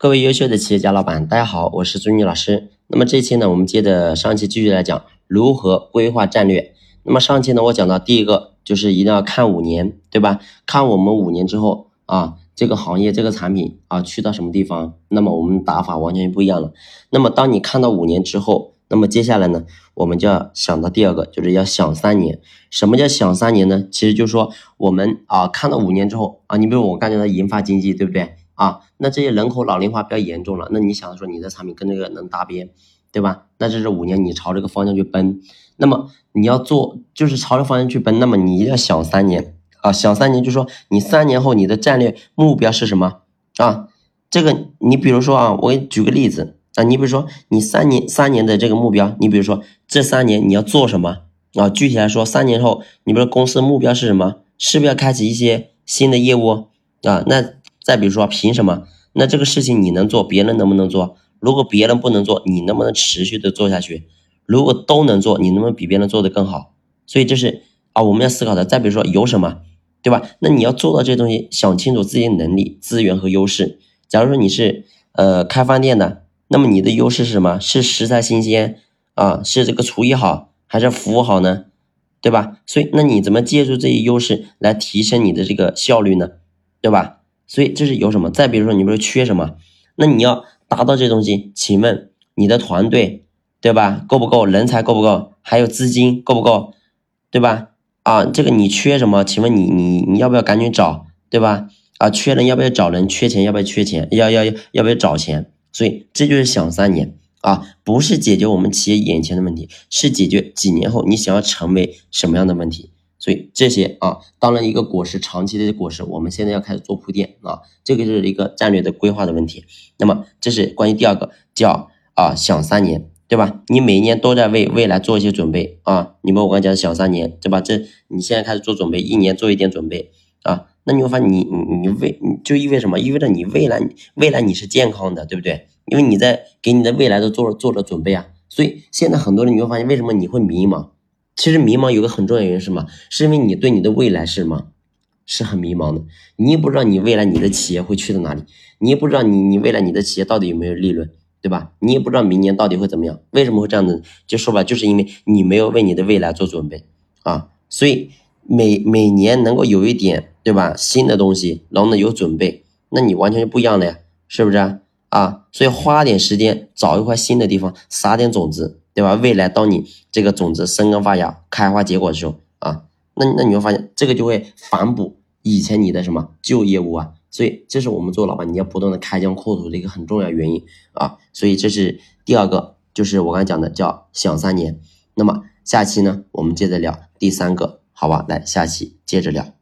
各位优秀的企业家老板，大家好，我是朱妮老师。那么这期呢，我们接着上期继续来讲如何规划战略。那么上期呢，我讲到第一个就是一定要看五年，对吧？看我们五年之后啊，这个行业这个产品啊，去到什么地方，那么我们打法完全不一样了。那么当你看到五年之后，那么接下来呢，我们就要想到第二个，就是要想三年。什么叫想三年呢？其实就是说我们啊，看到五年之后啊，你比如我刚才的银发经济，对不对？啊，那这些人口老龄化比较严重了，那你想说你的产品跟这个能搭边，对吧？那这是五年你朝这个方向去奔，那么你要做就是朝着方向去奔，那么你一定要想三年啊，想三年就说你三年后你的战略目标是什么啊？这个你比如说啊，我给你举个例子啊，你比如说你三年三年的这个目标，你比如说这三年你要做什么啊？具体来说，三年后你比如说公司目标是什么？是不是要开启一些新的业务啊？那再比如说，凭什么？那这个事情你能做，别人能不能做？如果别人不能做，你能不能持续的做下去？如果都能做，你能不能比别人做的更好？所以这是啊，我们要思考的。再比如说，有什么，对吧？那你要做到这东西，想清楚自己的能力、资源和优势。假如说你是呃开饭店的，那么你的优势是什么？是食材新鲜啊？是这个厨艺好，还是服务好呢？对吧？所以那你怎么借助这些优势来提升你的这个效率呢？对吧？所以这是有什么？再比如说，你不是缺什么？那你要达到这东西，请问你的团队对吧？够不够？人才够不够？还有资金够不够？对吧？啊，这个你缺什么？请问你你你要不要赶紧找？对吧？啊，缺人要不要找人？缺钱要不要缺钱？要要要要不要找钱？所以这就是想三年啊，不是解决我们企业眼前的问题，是解决几年后你想要成为什么样的问题。所以这些啊，当然一个果实长期的果实，我们现在要开始做铺垫啊，这个是一个战略的规划的问题。那么这是关于第二个叫啊想三年，对吧？你每年都在为未来做一些准备啊。你们我刚才讲想三年，对吧？这你现在开始做准备，一年做一点准备啊，那你会发现你你你未就意味什么？意味着你未来未来你是健康的，对不对？因为你在给你的未来都做了做了准备啊。所以现在很多人你会发现，为什么你会迷茫？其实迷茫有个很重要原因是什么？是因为你对你的未来是什么？是很迷茫的。你也不知道你未来你的企业会去到哪里，你也不知道你你未来你的企业到底有没有利润，对吧？你也不知道明年到底会怎么样。为什么会这样子？就说吧，就是因为你没有为你的未来做准备啊。所以每每年能够有一点，对吧？新的东西，然后呢有准备，那你完全就不一样了呀，是不是？啊，所以花点时间找一块新的地方，撒点种子。对吧？未来当你这个种子生根发芽、开花结果的时候啊，那那你会发现这个就会反哺以前你的什么旧业务啊。所以这是我们做老板你要不断的开疆扩土的一个很重要原因啊。所以这是第二个，就是我刚才讲的叫想三年。那么下期呢，我们接着聊第三个，好吧？来下期接着聊。